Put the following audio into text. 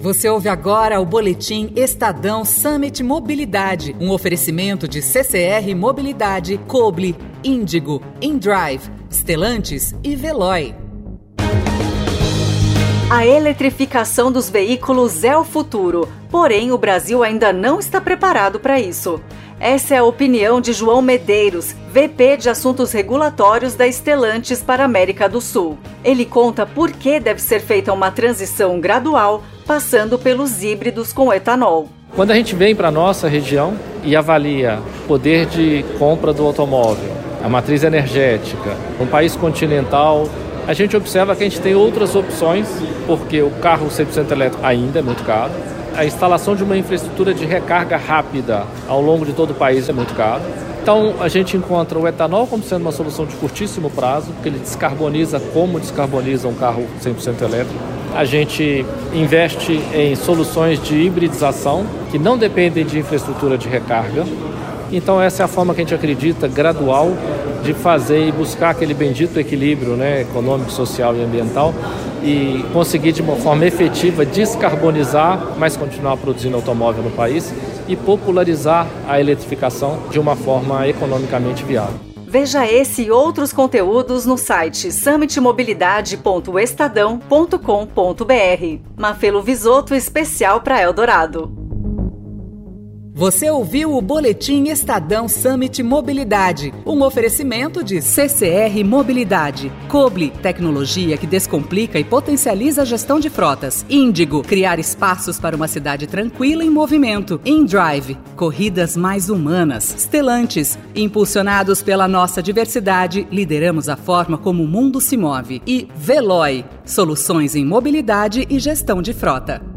Você ouve agora o boletim Estadão Summit Mobilidade, um oferecimento de CCR Mobilidade, Coble, Índigo, InDrive, Stellantis e Veloy. A eletrificação dos veículos é o futuro, porém o Brasil ainda não está preparado para isso. Essa é a opinião de João Medeiros, VP de Assuntos Regulatórios da Estelantes para a América do Sul. Ele conta por que deve ser feita uma transição gradual, passando pelos híbridos com etanol. Quando a gente vem para a nossa região e avalia poder de compra do automóvel, a matriz energética, um país continental, a gente observa que a gente tem outras opções, porque o carro 100% elétrico ainda é muito caro, a instalação de uma infraestrutura de recarga rápida ao longo de todo o país é muito caro. Então, a gente encontra o etanol como sendo uma solução de curtíssimo prazo, porque ele descarboniza como descarboniza um carro 100% elétrico. A gente investe em soluções de hibridização que não dependem de infraestrutura de recarga. Então, essa é a forma que a gente acredita gradual de fazer e buscar aquele bendito equilíbrio né, econômico, social e ambiental e conseguir de uma forma efetiva descarbonizar, mas continuar produzindo automóvel no país e popularizar a eletrificação de uma forma economicamente viável. Veja esse e outros conteúdos no site summitmobilidade.estadão.com.br. Mafelo Visoto especial para Eldorado. Você ouviu o Boletim Estadão Summit Mobilidade, um oferecimento de CCR Mobilidade, Coble, tecnologia que descomplica e potencializa a gestão de frotas, Índigo, criar espaços para uma cidade tranquila em movimento, InDrive, corridas mais humanas, Stellantis, impulsionados pela nossa diversidade, lideramos a forma como o mundo se move, e Veloy, soluções em mobilidade e gestão de frota.